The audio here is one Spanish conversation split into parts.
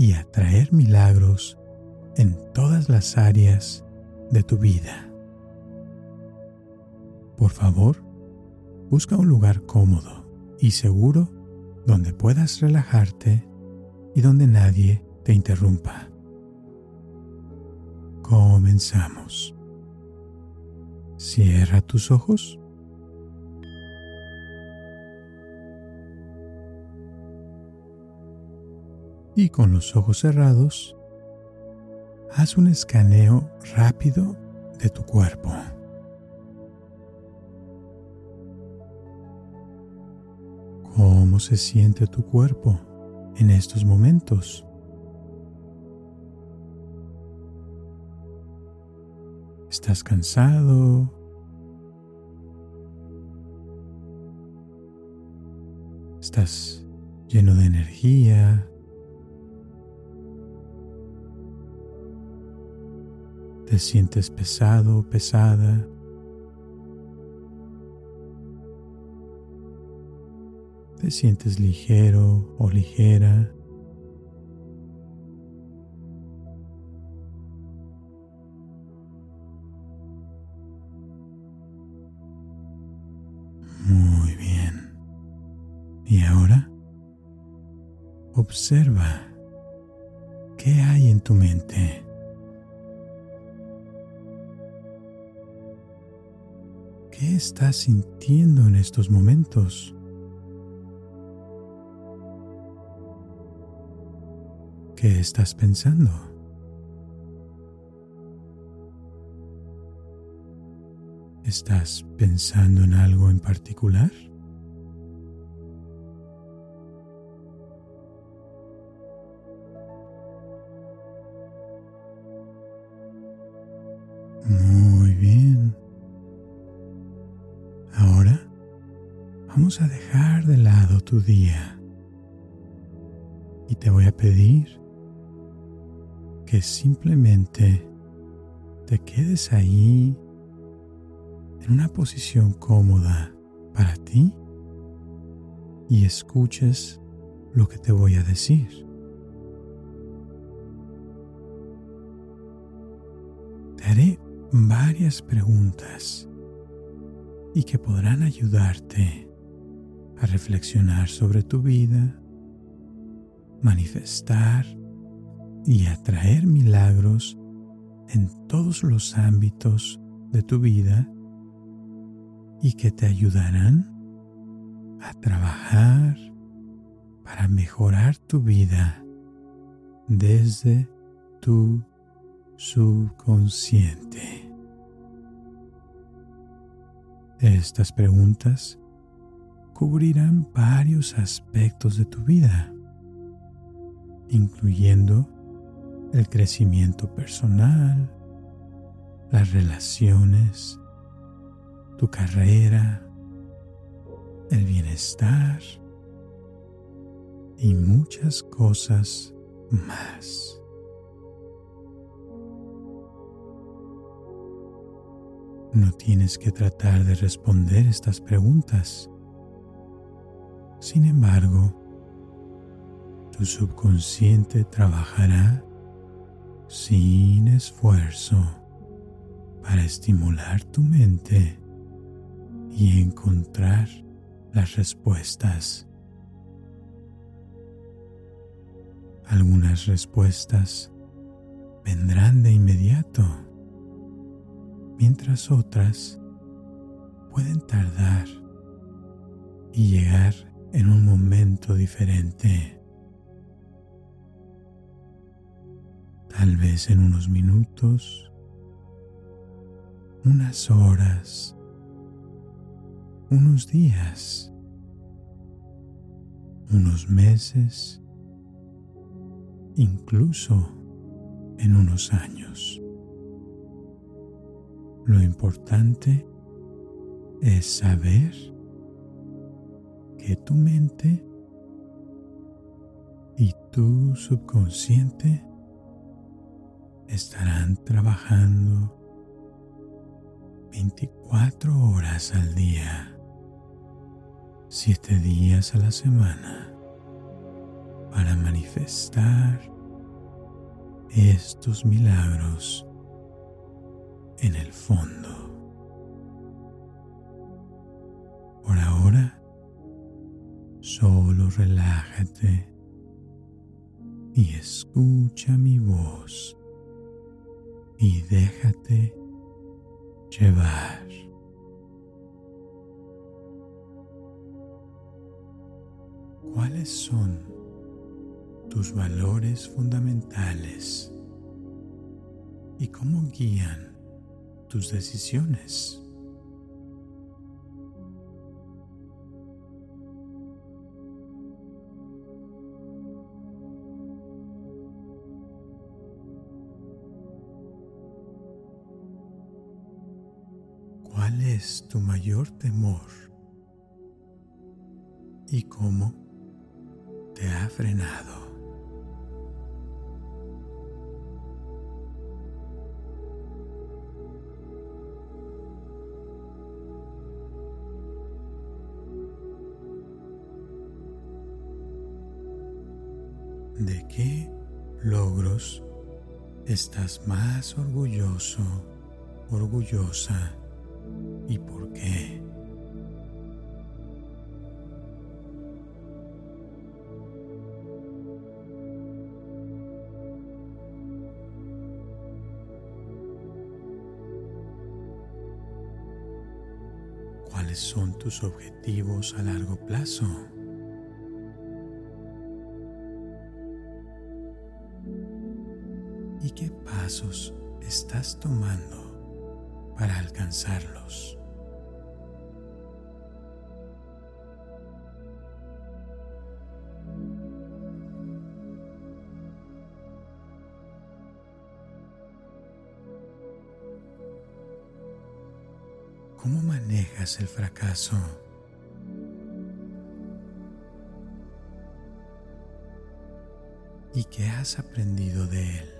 y atraer milagros en todas las áreas de tu vida. Por favor, busca un lugar cómodo y seguro donde puedas relajarte y donde nadie te interrumpa. Comenzamos. Cierra tus ojos. Y con los ojos cerrados, haz un escaneo rápido de tu cuerpo. ¿Cómo se siente tu cuerpo en estos momentos? ¿Estás cansado? ¿Estás lleno de energía? ¿Te sientes pesado, pesada? ¿Te sientes ligero o ligera? Muy bien. Y ahora observa qué hay en tu mente. ¿Qué estás sintiendo en estos momentos? ¿Qué estás pensando? ¿Estás pensando en algo en particular? Vamos a dejar de lado tu día y te voy a pedir que simplemente te quedes ahí en una posición cómoda para ti y escuches lo que te voy a decir. Te haré varias preguntas y que podrán ayudarte a reflexionar sobre tu vida, manifestar y atraer milagros en todos los ámbitos de tu vida y que te ayudarán a trabajar para mejorar tu vida desde tu subconsciente. Estas preguntas cubrirán varios aspectos de tu vida, incluyendo el crecimiento personal, las relaciones, tu carrera, el bienestar y muchas cosas más. No tienes que tratar de responder estas preguntas. Sin embargo, tu subconsciente trabajará sin esfuerzo para estimular tu mente y encontrar las respuestas. Algunas respuestas vendrán de inmediato mientras otras pueden tardar y llegar en un momento diferente. Tal vez en unos minutos, unas horas, unos días, unos meses incluso en unos años. Lo importante es saber que tu mente y tu subconsciente estarán trabajando 24 horas al día, 7 días a la semana, para manifestar estos milagros en el fondo. Por ahora, solo relájate y escucha mi voz y déjate llevar. ¿Cuáles son tus valores fundamentales y cómo guían tus decisiones? Es tu mayor temor? ¿Y cómo te ha frenado? ¿De qué logros estás más orgulloso, orgullosa y por qué. ¿Cuáles son tus objetivos a largo plazo? ¿Y qué pasos estás tomando para alcanzarlos? ¿Cómo manejas el fracaso? ¿Y qué has aprendido de él?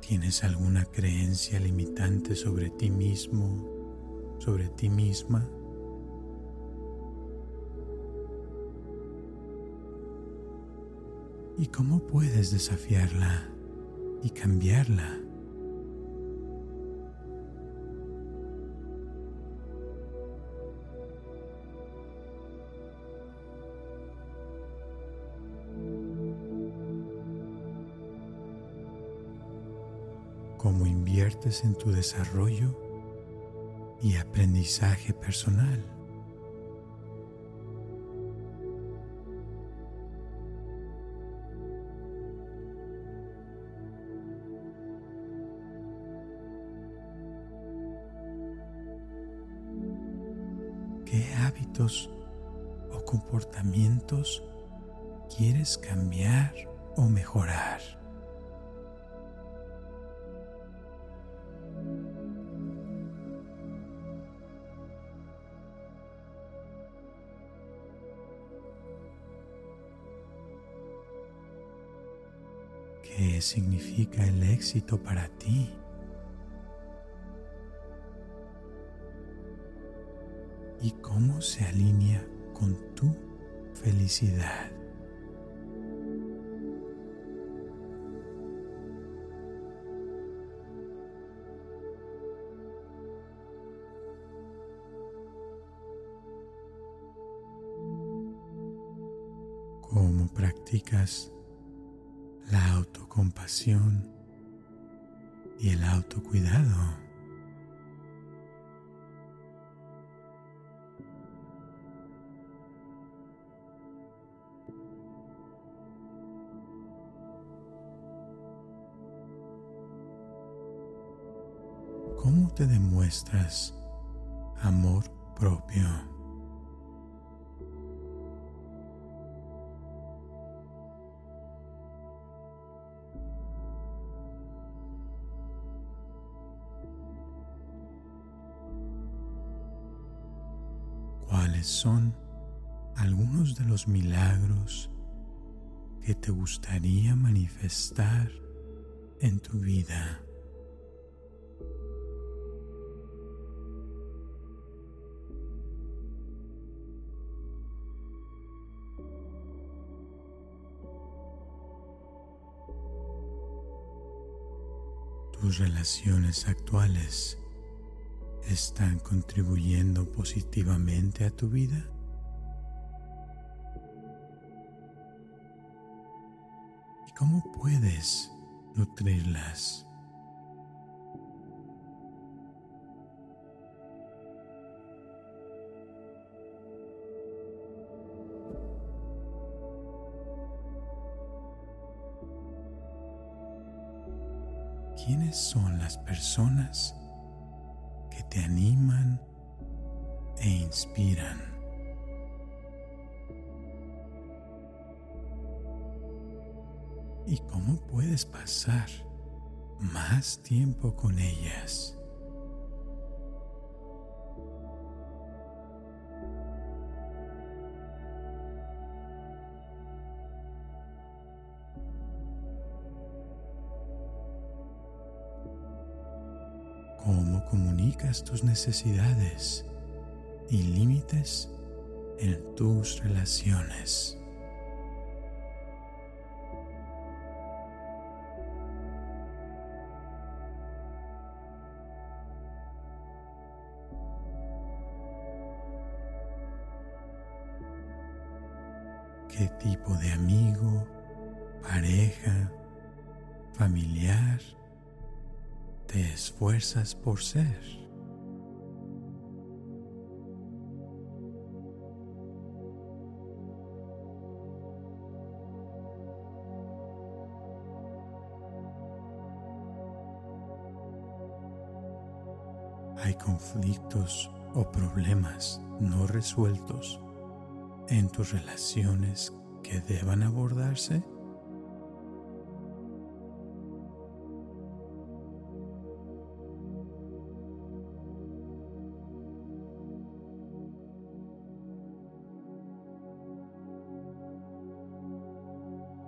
¿Tienes alguna creencia limitante sobre ti mismo, sobre ti misma? ¿Y cómo puedes desafiarla y cambiarla? cómo inviertes en tu desarrollo y aprendizaje personal. ¿Qué hábitos o comportamientos quieres cambiar o mejorar? Significa el éxito para ti? ¿Y cómo se alinea con tu felicidad? Te demuestras amor propio? ¿Cuáles son algunos de los milagros que te gustaría manifestar en tu vida? Tus relaciones actuales están contribuyendo positivamente a tu vida? ¿Y cómo puedes nutrirlas? ¿Quiénes son las personas que te animan e inspiran? ¿Y cómo puedes pasar más tiempo con ellas? Tus necesidades y límites en tus relaciones. ¿Qué tipo de amigo, pareja, familiar te esfuerzas por ser. Conflictos o problemas no resueltos en tus relaciones que deban abordarse.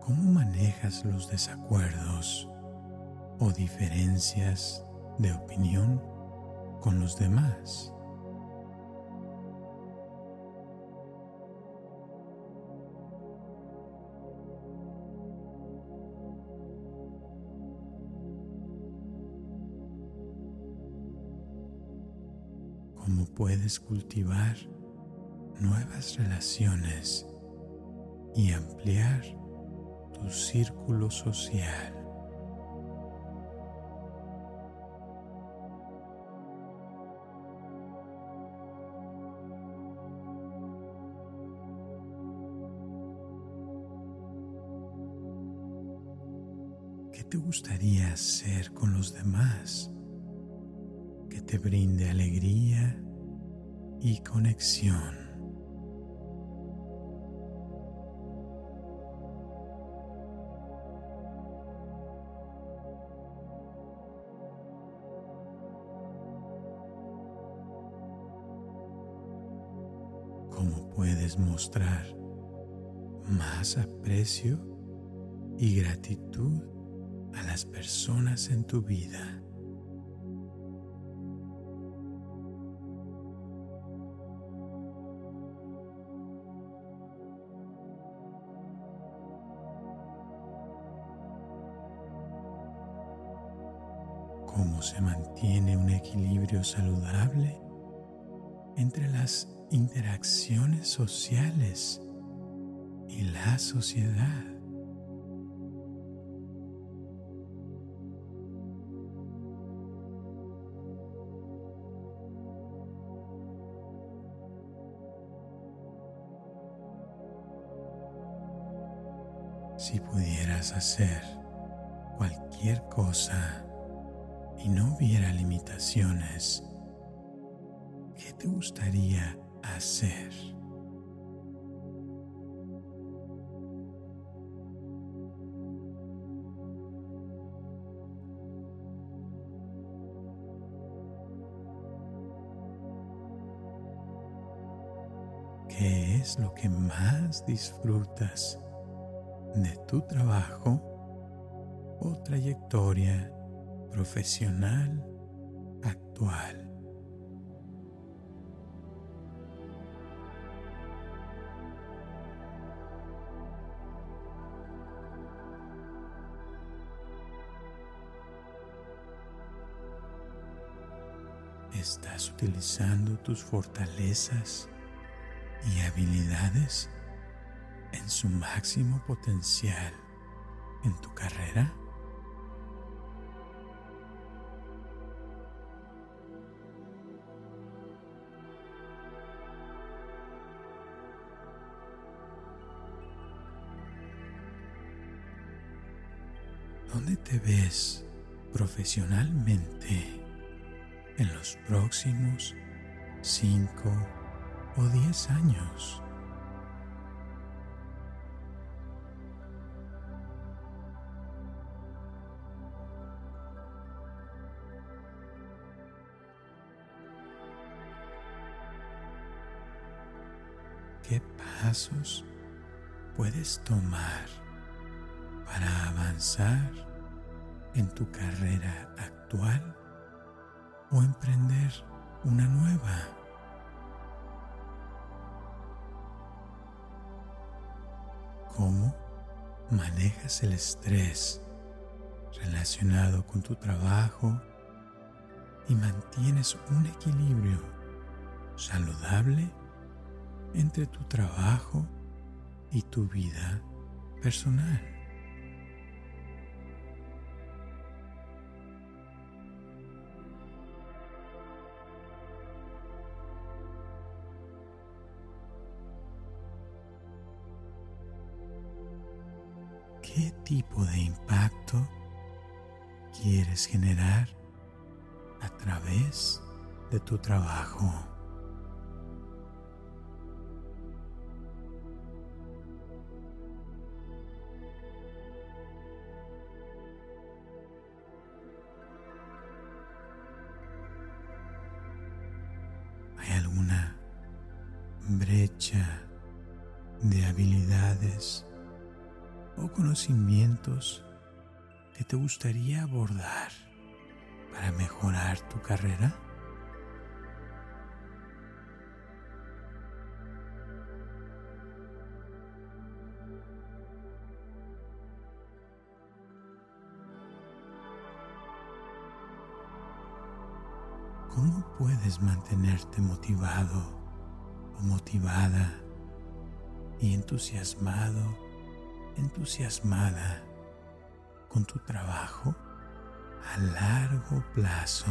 ¿Cómo manejas los desacuerdos o diferencias de opinión con los demás? ¿Cómo puedes cultivar nuevas relaciones y ampliar tu círculo social. Te gustaría hacer con los demás que te brinde alegría y conexión? cómo puedes mostrar más aprecio y gratitud a las personas en tu vida. cómo se mantiene un equilibrio saludable entre las interacciones sociales y la sociedad. Si pudieras hacer cualquier cosa y no hubiera limitaciones, ¿qué te gustaría hacer? ¿Qué es lo que más disfrutas de tu trabajo o trayectoria profesional actual? ¿Estás utilizando tus fortalezas y habilidades en su máximo potencial en tu carrera? ¿Dónde te ves profesionalmente en los próximos cinco o diez años. Pasos puedes tomar para avanzar en tu carrera actual o emprender una nueva? cómo manejas el estrés relacionado con tu trabajo y mantienes un equilibrio saludable entre tu trabajo y tu vida personal. ¿Qué tipo de impacto quieres generar a través de tu trabajo? De habilidades o conocimientos que te gustaría abordar para mejorar tu carrera? ¿Cómo puedes mantenerte motivado motivada y entusiasmado entusiasmada con tu trabajo a largo plazo.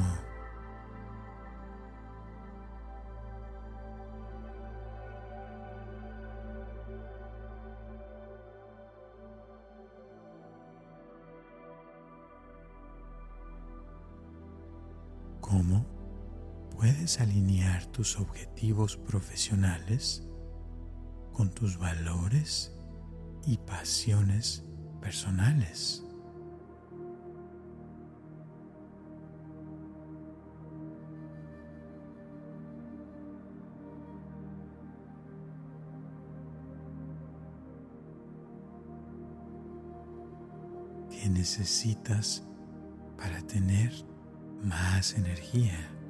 ¿Cómo puedes alinear tus objetivos profesionales con tus valores y pasiones personales. ¿Qué necesitas para tener más energía?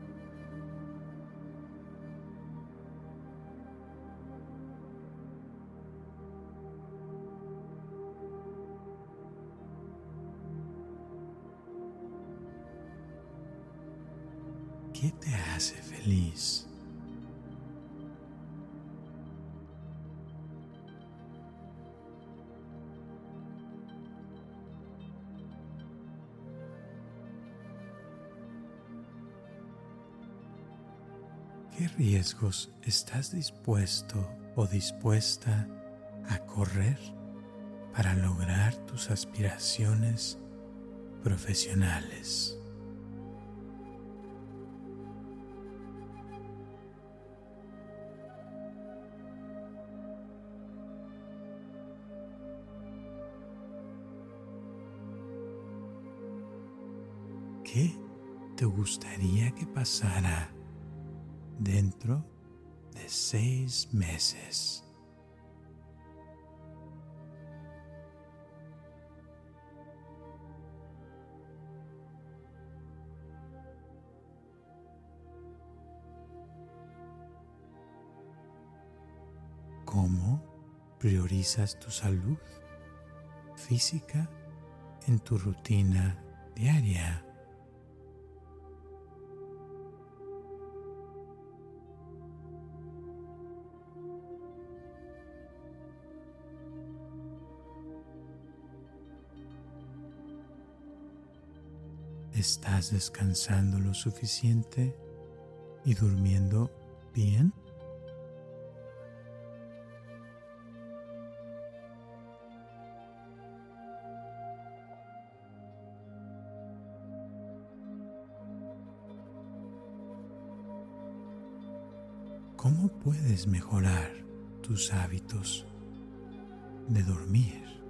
estás dispuesto o dispuesta a correr para lograr tus aspiraciones profesionales? ¿Qué te gustaría que pasara dentro de seis meses? ¿Cómo priorizas tu salud física en tu rutina diaria? ¿Estás descansando lo suficiente y durmiendo bien? ¿Cómo puedes mejorar tus hábitos de dormir?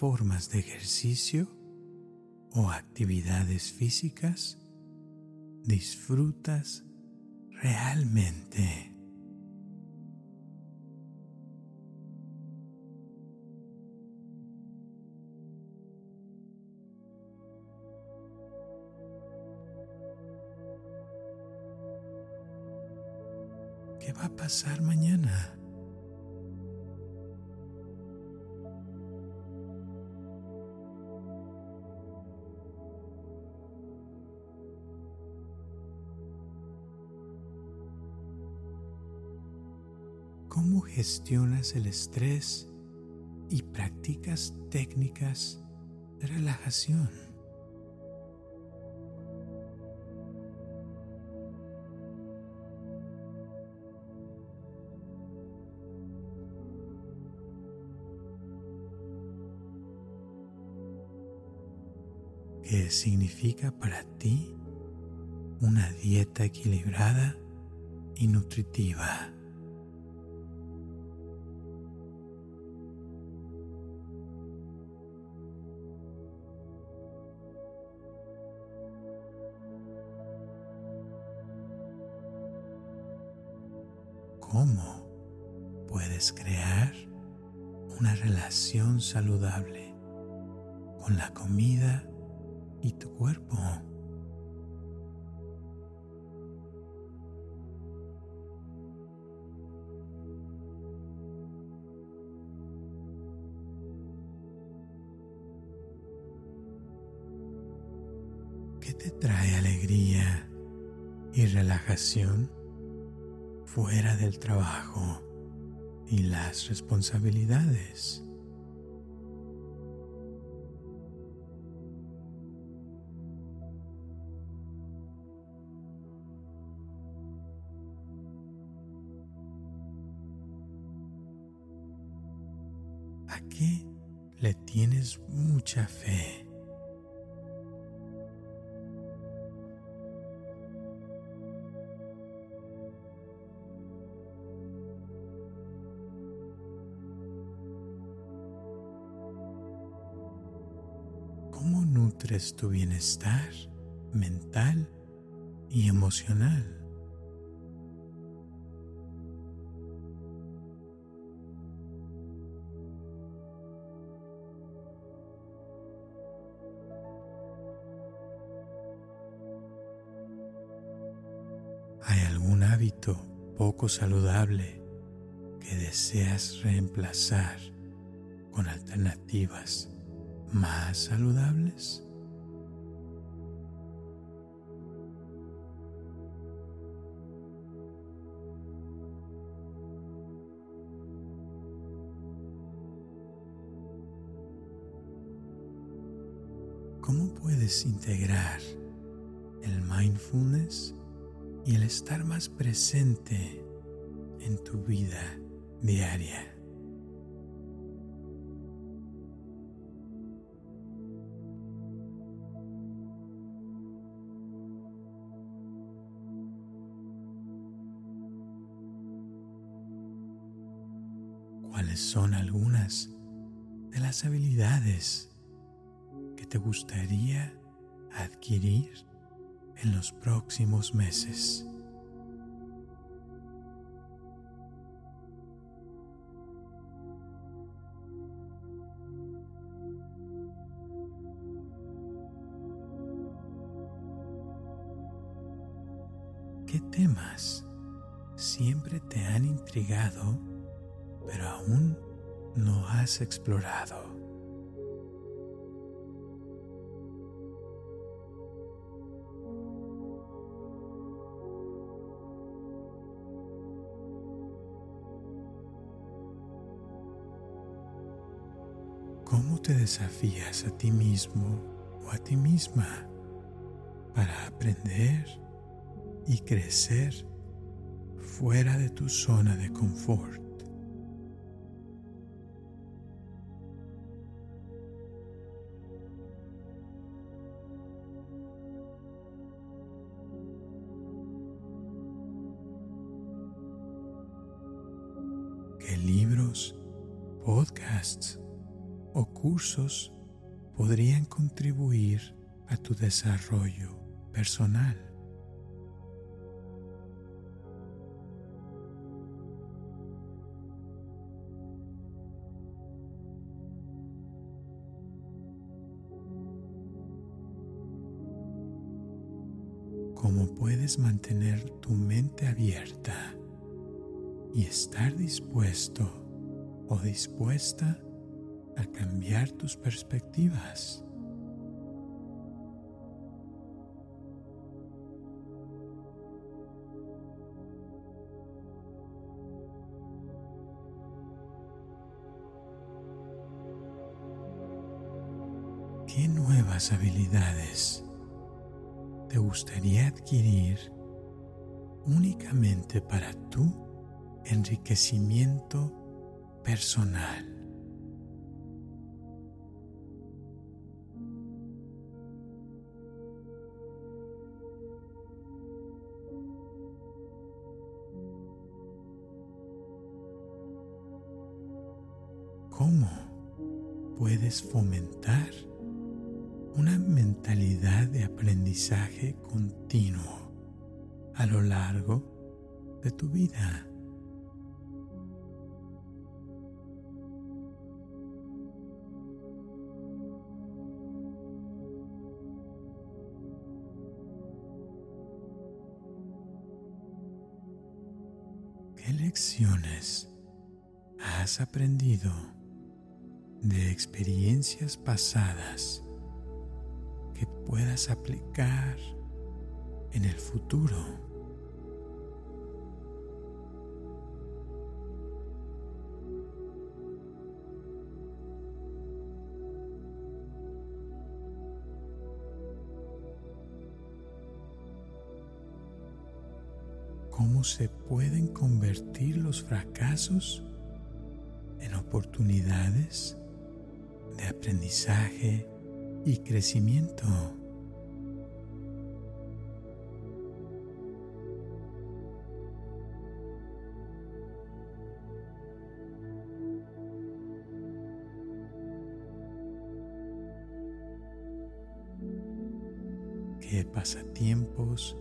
Formas de ejercicio o actividades físicas disfrutas realmente? ¿Qué va a pasar mañana? Gestionas el estrés y practicas técnicas de relajación? ¿Qué significa para ti una dieta equilibrada y nutritiva? Cómo puedes crear una relación saludable con la comida y tu cuerpo. ¿Qué te trae alegría y relajación? Fuera del trabajo y las responsabilidades. Mental y emocional? ¿Hay algún hábito poco saludable que deseas reemplazar con alternativas más saludables. puedes integrar el mindfulness y el estar más presente en tu vida diaria. ¿Cuáles son algunas de las habilidades que te gustaría adquirir en los próximos meses. ¿Qué temas siempre te han intrigado, pero aún no has explorado? Te desafías a ti mismo o a ti misma para aprender y crecer fuera de tu zona de confort. ¿Qué libros, podcasts o cursos podrían contribuir a tu desarrollo personal? cómo puedes mantener tu mente abierta y estar dispuesto o dispuesta a cambiar tus perspectivas. ¿Qué nuevas habilidades te gustaría adquirir únicamente para tu enriquecimiento personal. Fomentar una mentalidad de aprendizaje continuo a lo largo de tu vida. ¿Qué lecciones has aprendido de experiencias pasadas que puedas aplicar en el futuro. cómo se pueden convertir los fracasos en oportunidades de aprendizaje y crecimiento. ¿Qué pasatiempos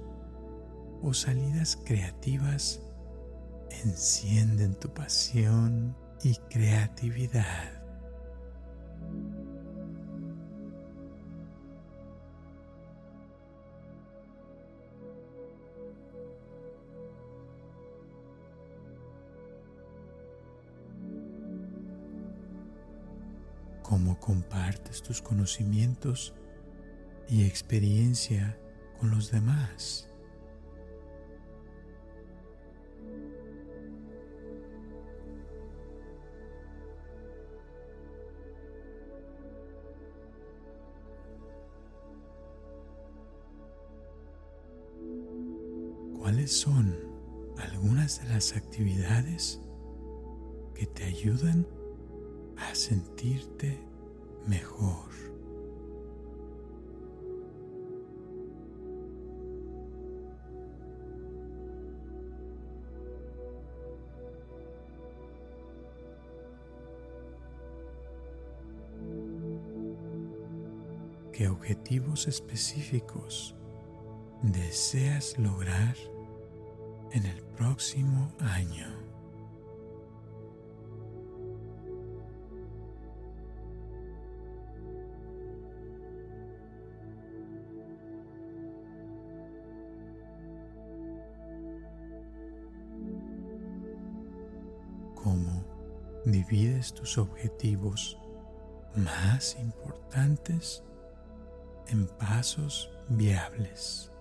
o salidas creativas encienden tu pasión y creatividad? Tus conocimientos y experiencia con los demás. ¿Cuáles son algunas de las actividades que te ayudan a sentirte mejor. ¿Qué objetivos específicos deseas lograr en el próximo año? Tus objetivos más importantes en pasos viables.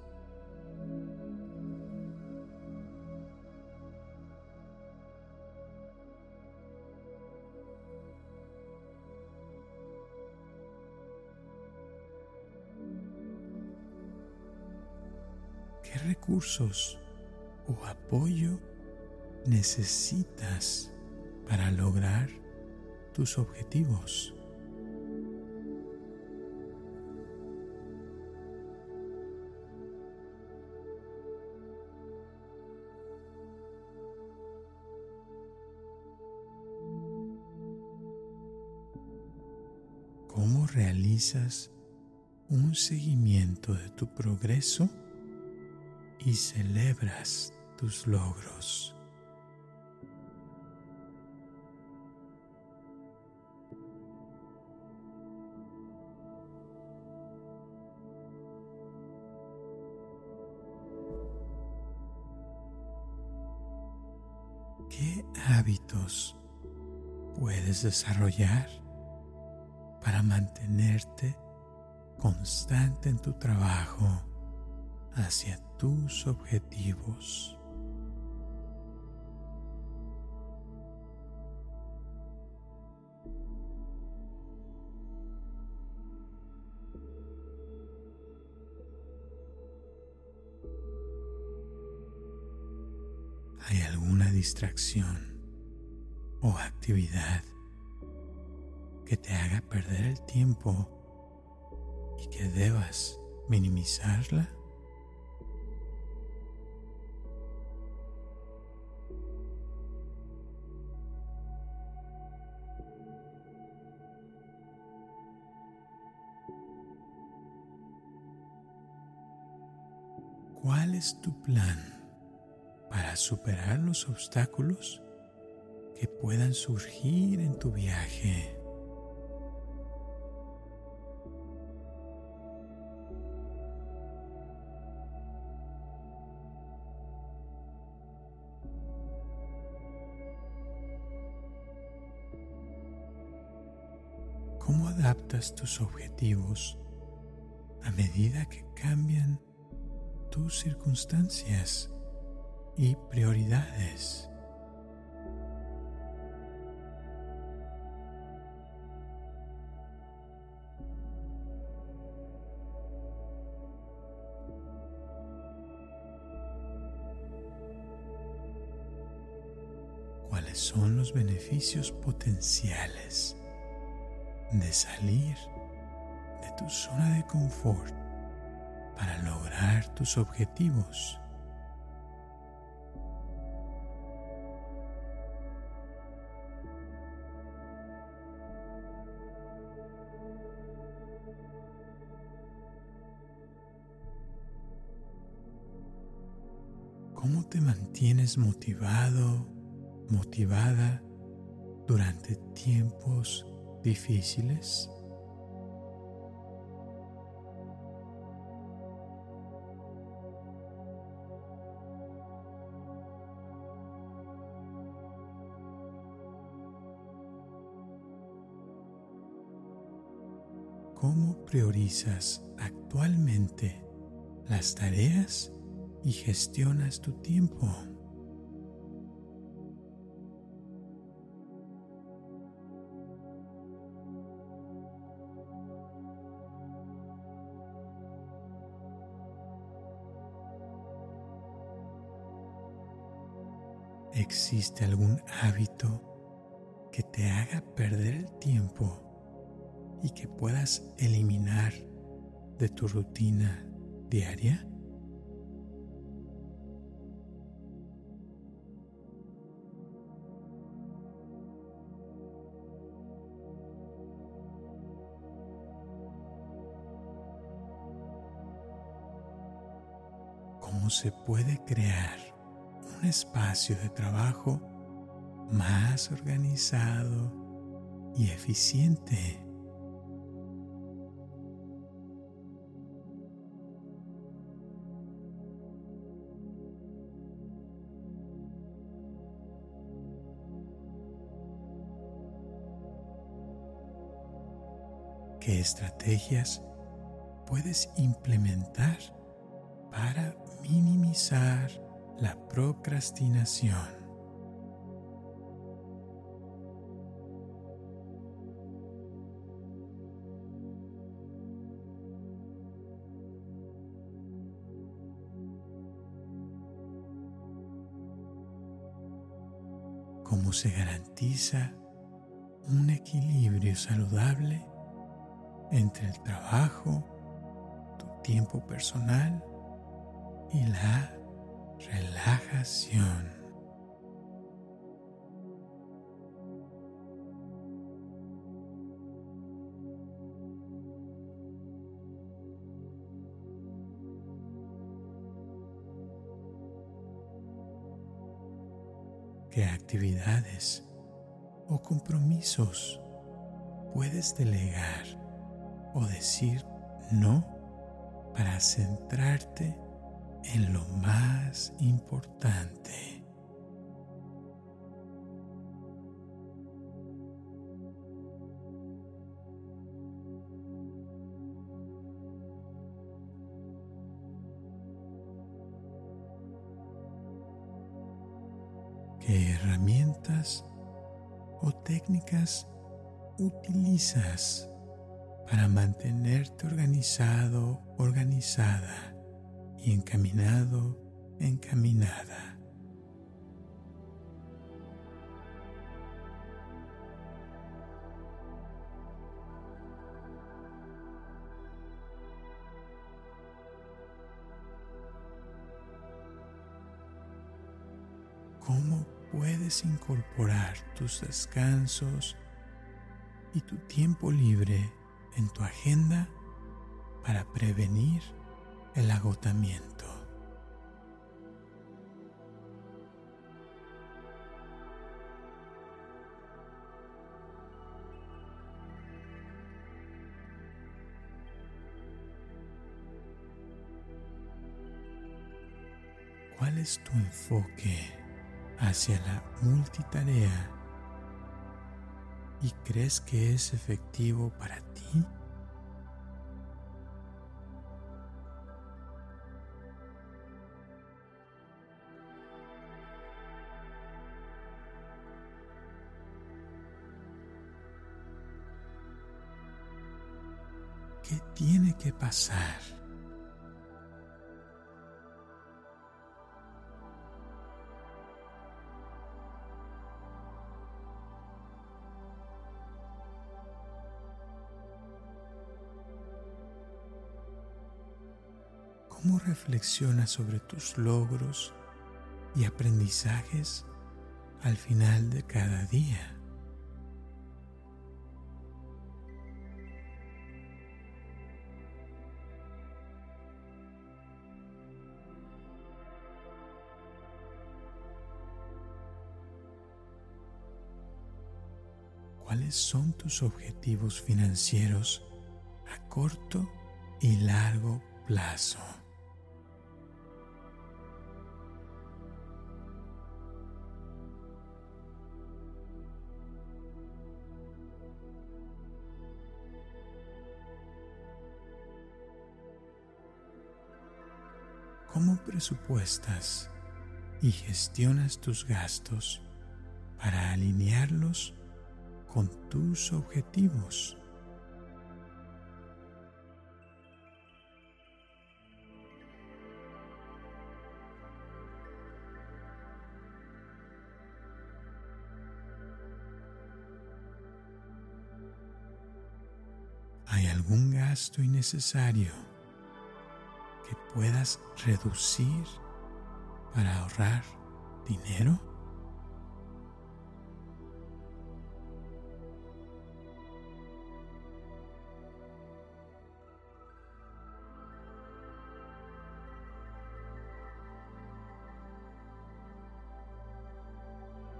¿Qué recursos o apoyo necesitas para lograr tus objetivos? cómo realizas un seguimiento de tu progreso y celebras tus logros. Hábitos puedes desarrollar? para mantenerte constante en tu trabajo hacia tus objetivos. ¿Hay alguna distracción o actividad que te haga perder el tiempo y que debas minimizarla? ¿Cuál es tu plan para superar los obstáculos que puedan surgir en tu viaje? cómo adaptas tus objetivos a medida que cambian tus circunstancias y prioridades. ¿Cuáles son los beneficios potenciales de salir de tu zona de confort para lograr tus objetivos. ¿Cómo te mantienes motivado, motivada durante tiempos difíciles. ¿Cómo priorizas actualmente las tareas y gestionas tu tiempo? existe algún hábito que te haga perder el tiempo y que puedas eliminar de tu rutina diaria? ¿Cómo se puede crear un espacio de trabajo más organizado y eficiente. ¿Qué estrategias puedes implementar para minimizar la procrastinación? ¿Cómo se garantiza un equilibrio saludable entre el trabajo, tu tiempo personal y la relajación. ¿Qué actividades o compromisos puedes delegar o decir no para centrarte en lo más importante. ¿Qué herramientas o técnicas utilizas para mantenerte organizado, organizada encaminado, encaminada. ¿Cómo puedes incorporar tus descansos y tu tiempo libre en tu agenda para prevenir el agotamiento. ¿Cuál es tu enfoque hacia la multitarea y crees que es efectivo para ti? Tiene que pasar? ¿Cómo reflexionas sobre tus logros y aprendizajes al final de cada día? ¿Cuáles son tus objetivos financieros a corto y largo plazo? ¿Cómo presupuestas y gestionas tus gastos para alinearlos con tus objetivos? ¿Hay algún gasto innecesario que puedas reducir para ahorrar dinero?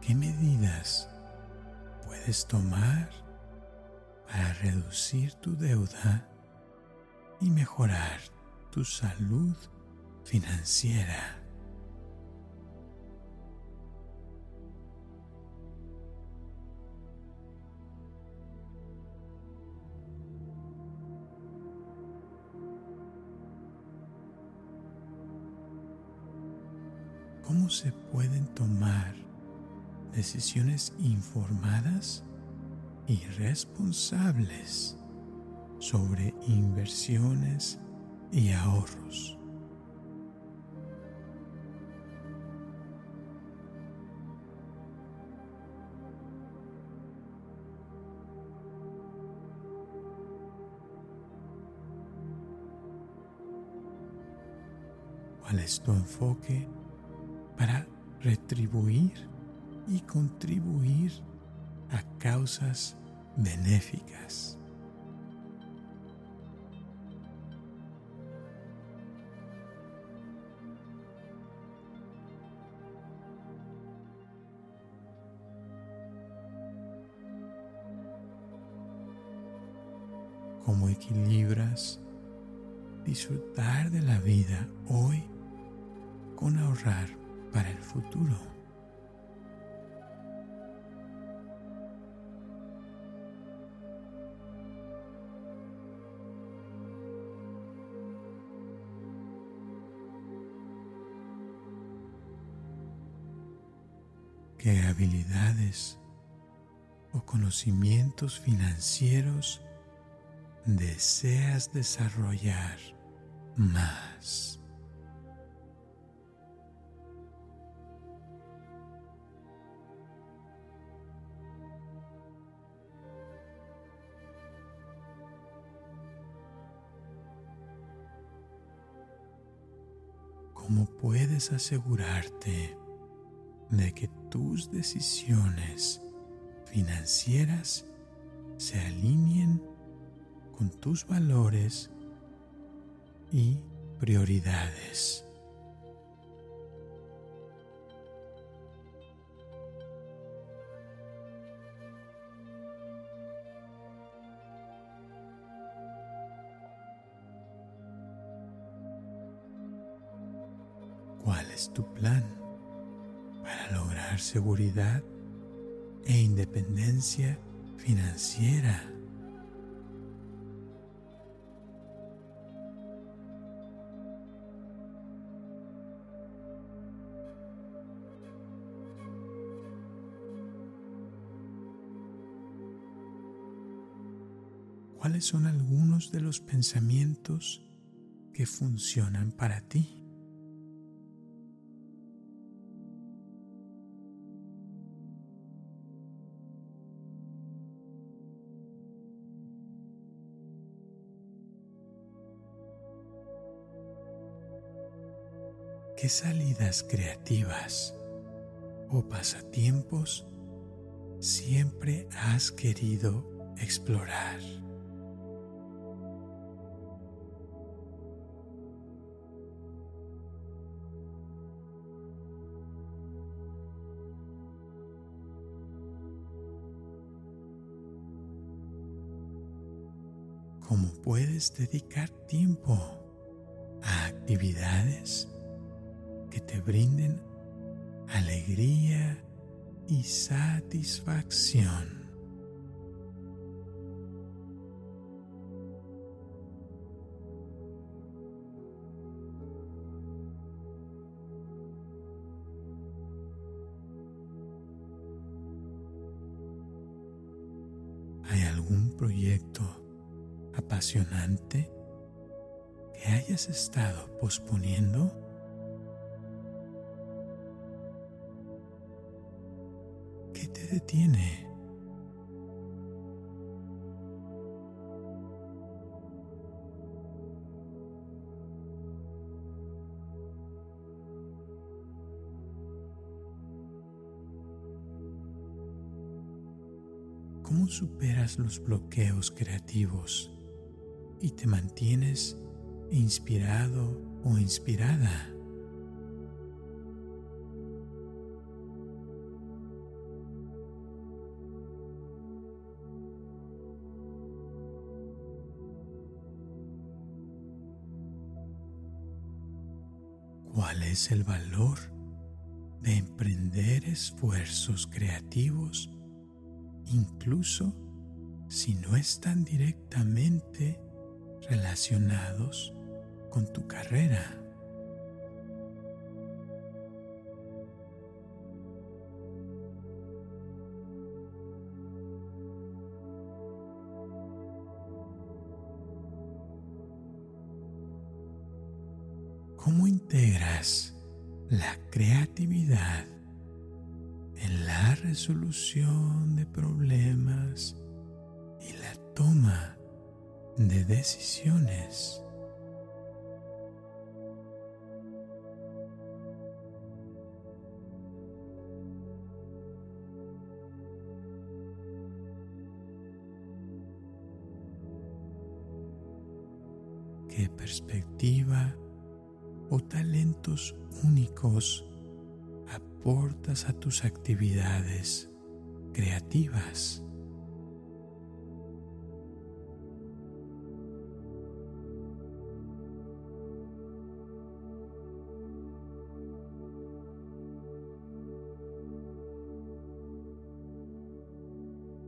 ¿Qué medidas puedes tomar para reducir tu deuda y mejorar tu salud financiera? ¿Cómo se pueden tomar decisiones informadas y responsables sobre inversiones y ahorros? ¿Cuál es tu enfoque para retribuir y contribuir a causas benéficas. ¿Cómo equilibras disfrutar de la vida hoy con ahorrar para el futuro. Habilidades o conocimientos financieros deseas desarrollar más? ¿Cómo puedes asegurarte de que tus decisiones financieras se alineen con tus valores y prioridades. ¿Cuál es tu plan seguridad e independencia financiera? ¿Cuáles son algunos de los pensamientos que funcionan para ti? ¿Qué salidas creativas o pasatiempos siempre has querido explorar? ¿Cómo puedes dedicar tiempo a actividades que te brinden alegría y satisfacción. ¿Hay algún proyecto apasionante que hayas estado posponiendo? Detiene. ¿Cómo superas los bloqueos creativos y te mantienes inspirado o inspirada? El valor de emprender esfuerzos creativos incluso si no están directamente relacionados con tu carrera. ¿Cómo integras la creatividad en la resolución de problemas y la toma de decisiones? Tus actividades creativas.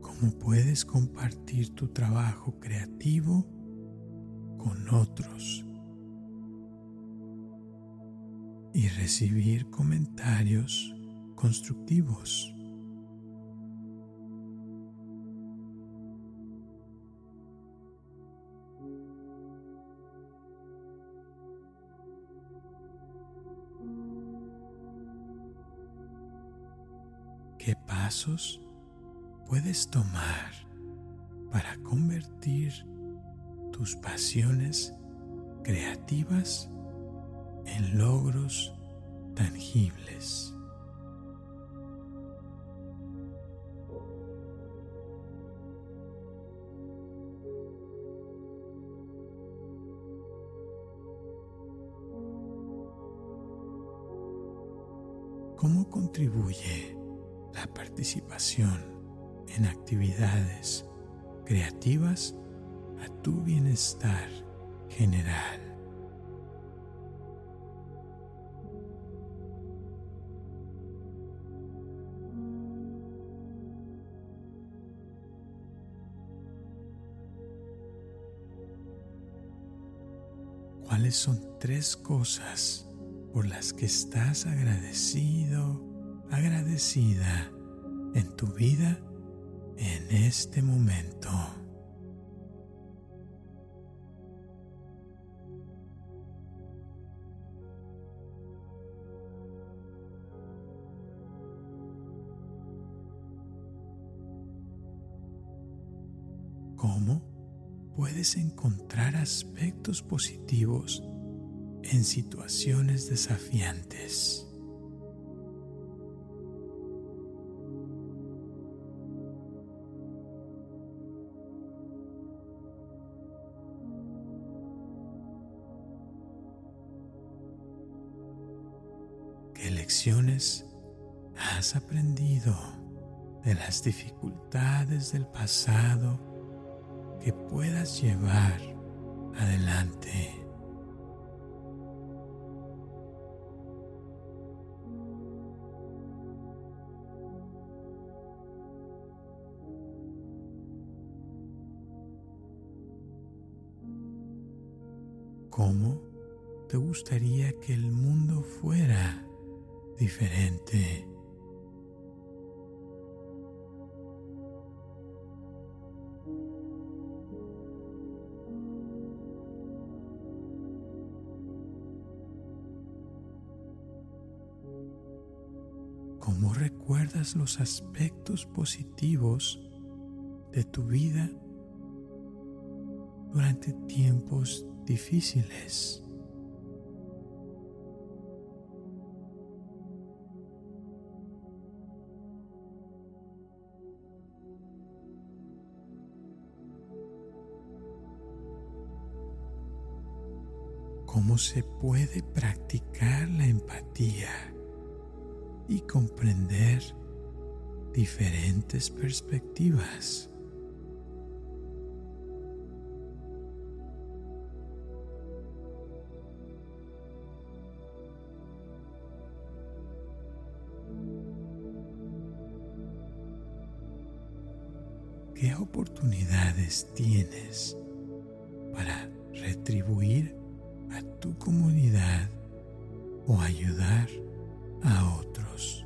¿Cómo puedes compartir tu trabajo creativo con otros? y recibir comentarios constructivos. ¿Qué pasos puedes tomar para convertir tus pasiones creativas en logros tangibles. Contribuye la participación en actividades creativas a tu bienestar general? ¿Cuáles son tres cosas por las que estás agradecido, agradecida en tu vida en este momento? ¿Cómo? puedes encontrar aspectos positivos en situaciones desafiantes. ¿Qué lecciones has aprendido de las dificultades del pasado que puedas llevar adelante. ¿Cómo te gustaría que el mundo fuera diferente? cómo recuerdas los aspectos positivos de tu vida durante tiempos difíciles. ¿Cómo se puede practicar la empatía? y comprender diferentes perspectivas. Oportunidades tienes para retribuir a tu comunidad o ayudar a otros?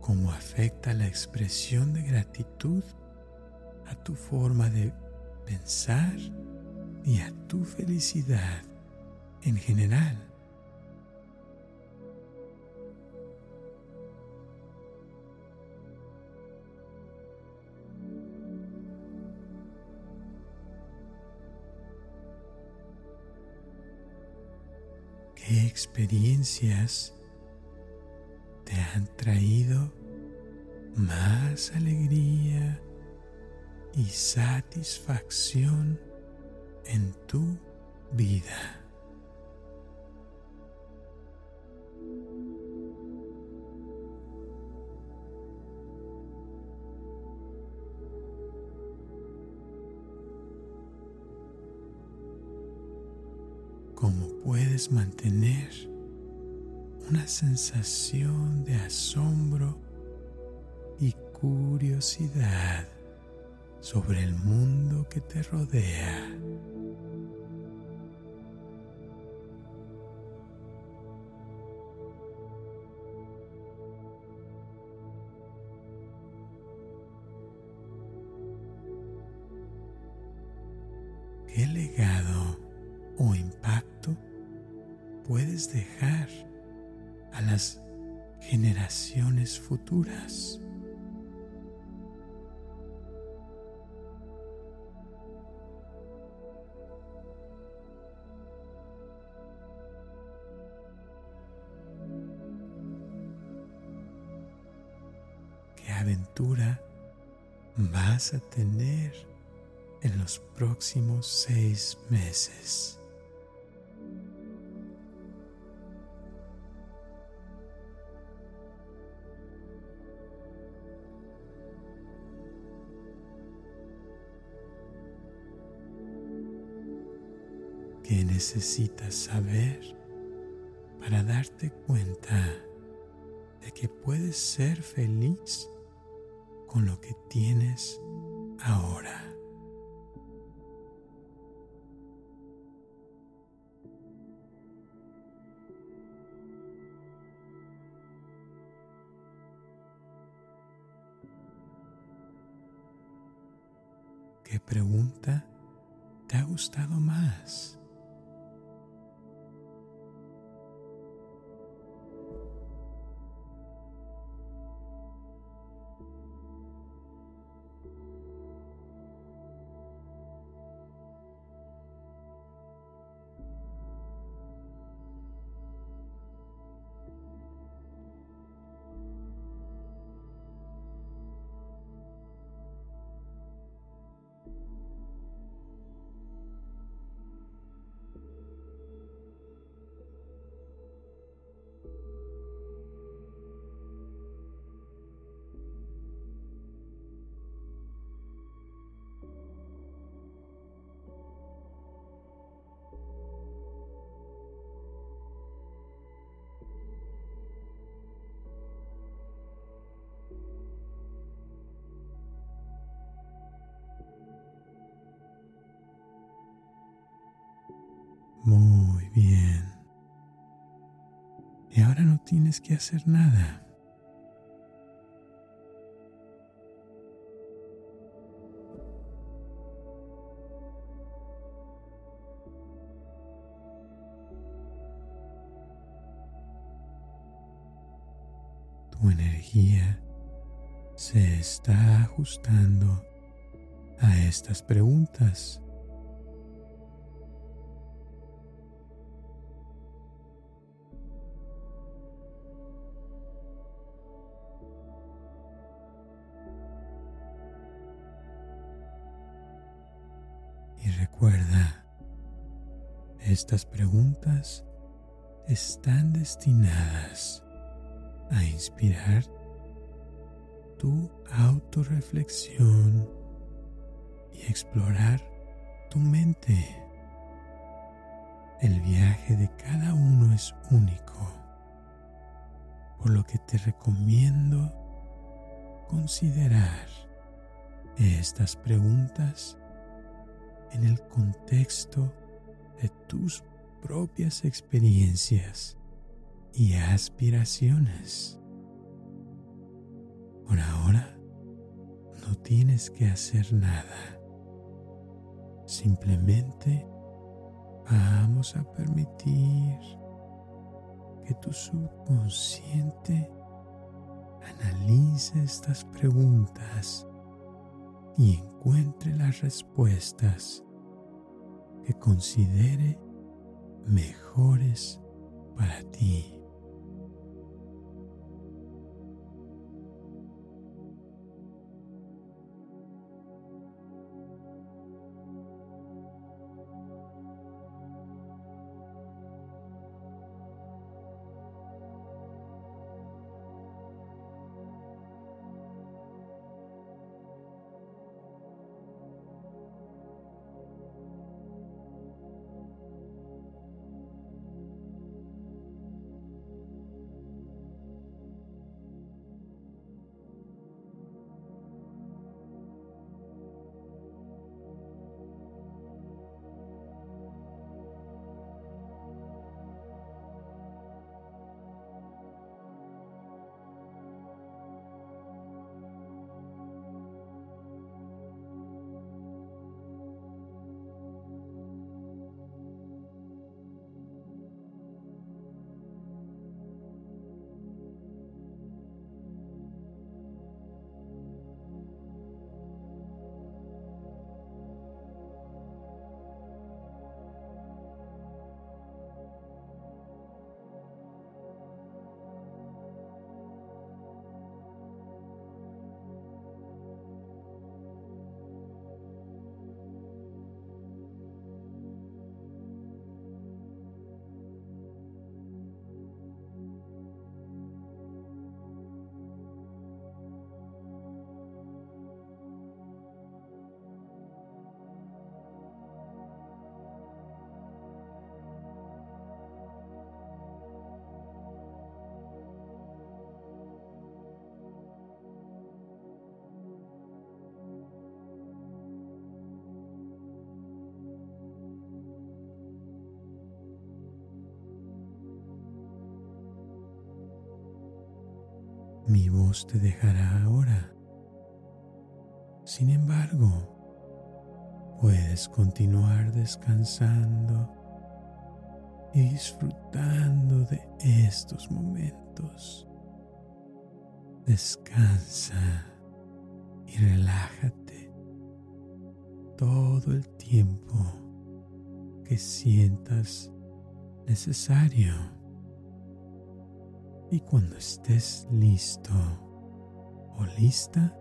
cómo afecta la expresión de gratitud tu forma de pensar y a tu felicidad en general. ¿Qué experiencias te han traído más alegría y satisfacción en tu vida. ¿Cómo puedes mantener una sensación de asombro y curiosidad sobre el mundo que te rodea. ¿Qué legado o impacto puedes dejar a las generaciones futuras? A tener en los próximos seis meses. ¿Qué necesitas saber para darte cuenta de que puedes ser feliz con lo que tienes ahora. ¿Qué pregunta te ha gustado más? Y ahora no tienes que hacer nada. Tu energía se está ajustando a estas preguntas. Estas preguntas están destinadas a inspirar tu autorreflexión y explorar tu mente. El viaje de cada uno es único, por lo que te recomiendo considerar estas preguntas en el contexto de tus propias experiencias y aspiraciones. Por ahora, no tienes que hacer nada. Simplemente vamos a permitir que tu subconsciente analice estas preguntas y encuentre las respuestas que considere mejores para ti. Te dejará ahora. Sin embargo, puedes continuar descansando y disfrutando de estos momentos. Descansa y relájate todo el tiempo que sientas necesario y cuando estés listo o lista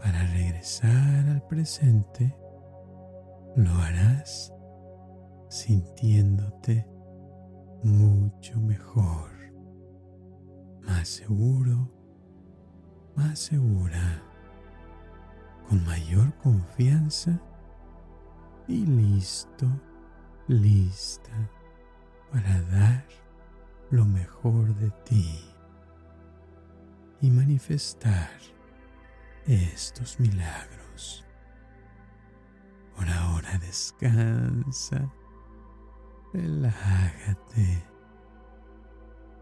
para regresar al presente, lo harás sintiéndote mucho mejor, más seguro, más segura, con mayor confianza y listo, lista para dar lo mejor de ti y manifestar estos milagros. Por ahora descansa, relájate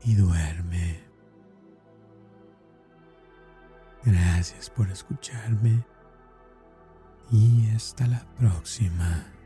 y duerme. Gracias por escucharme y hasta la próxima.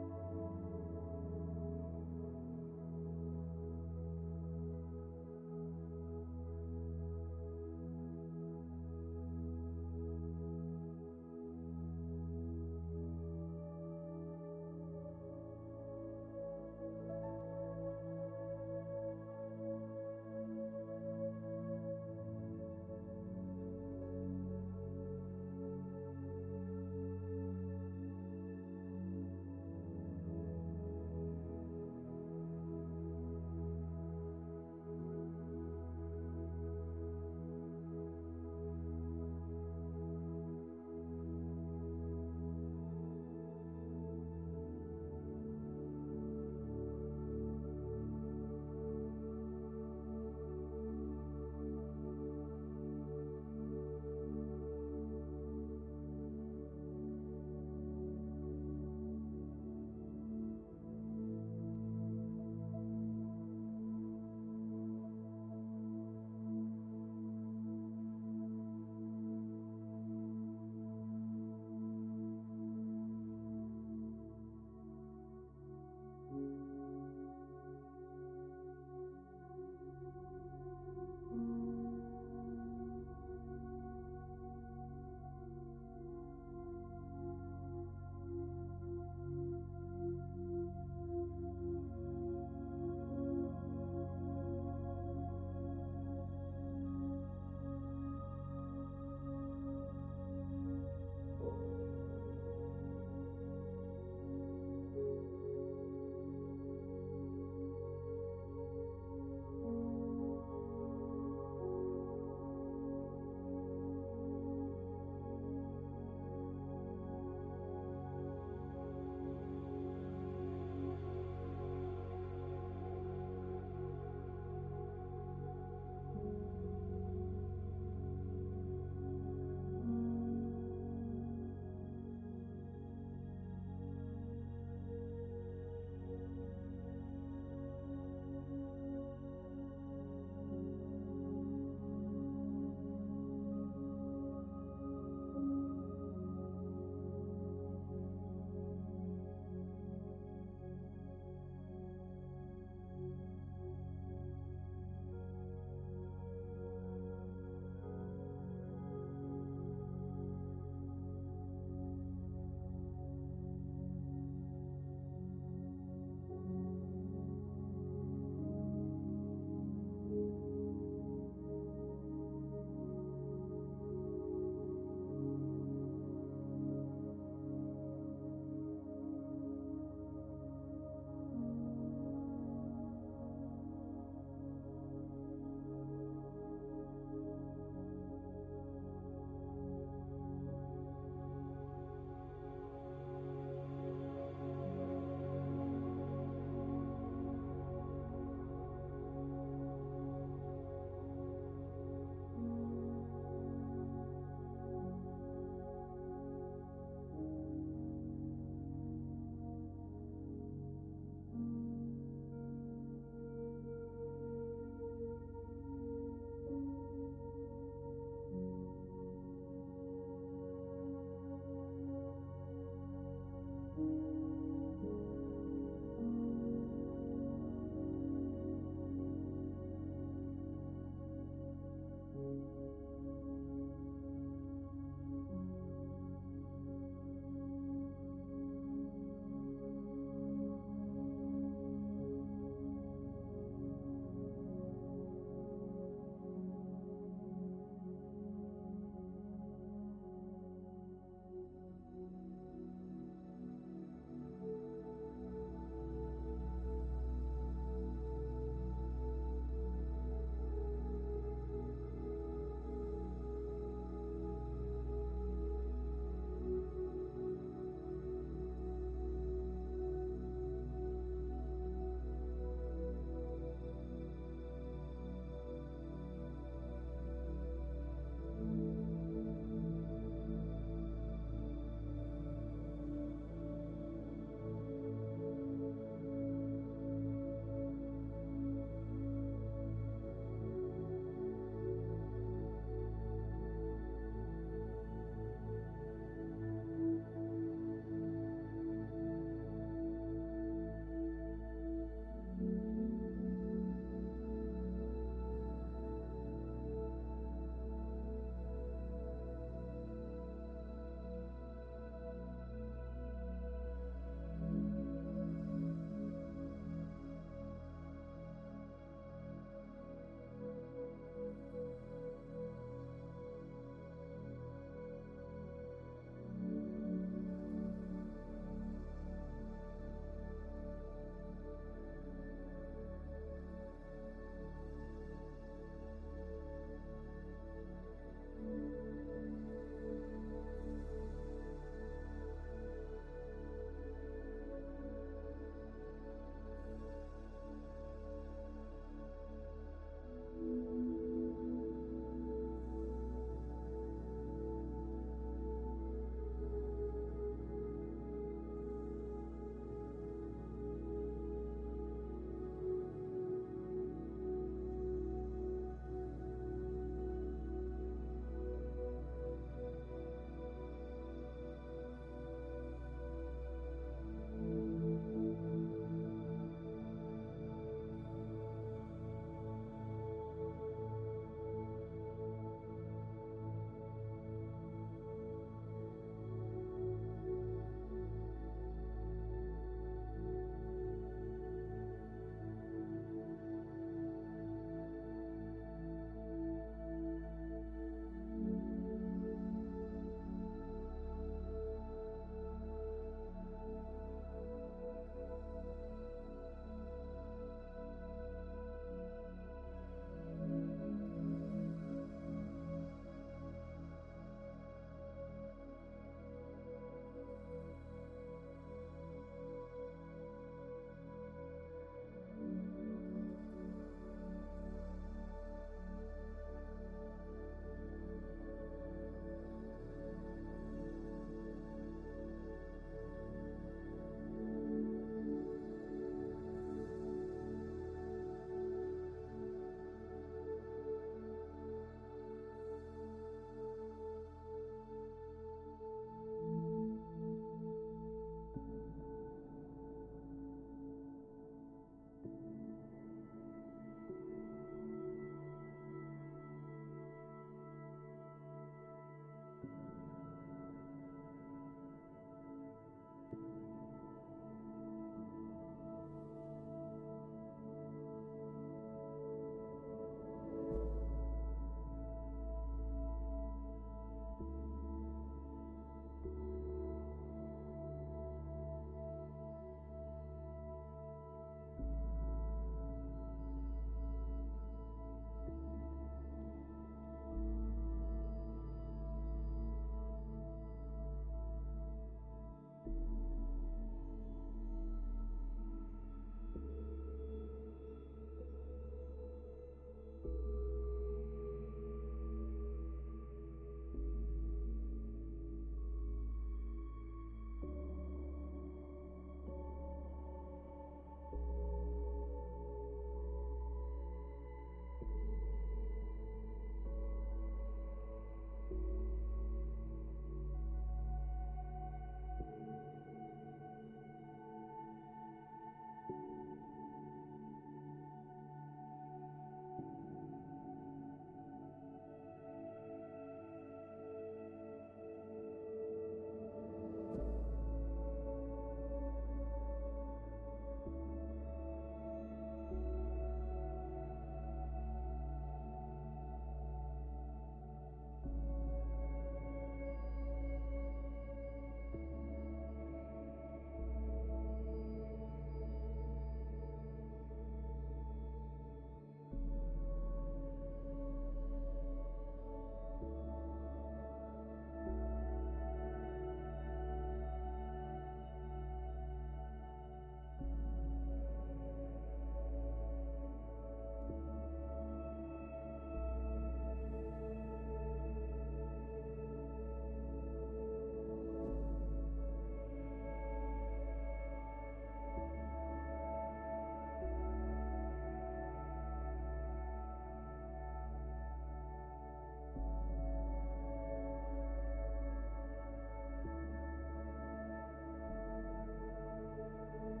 thank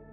you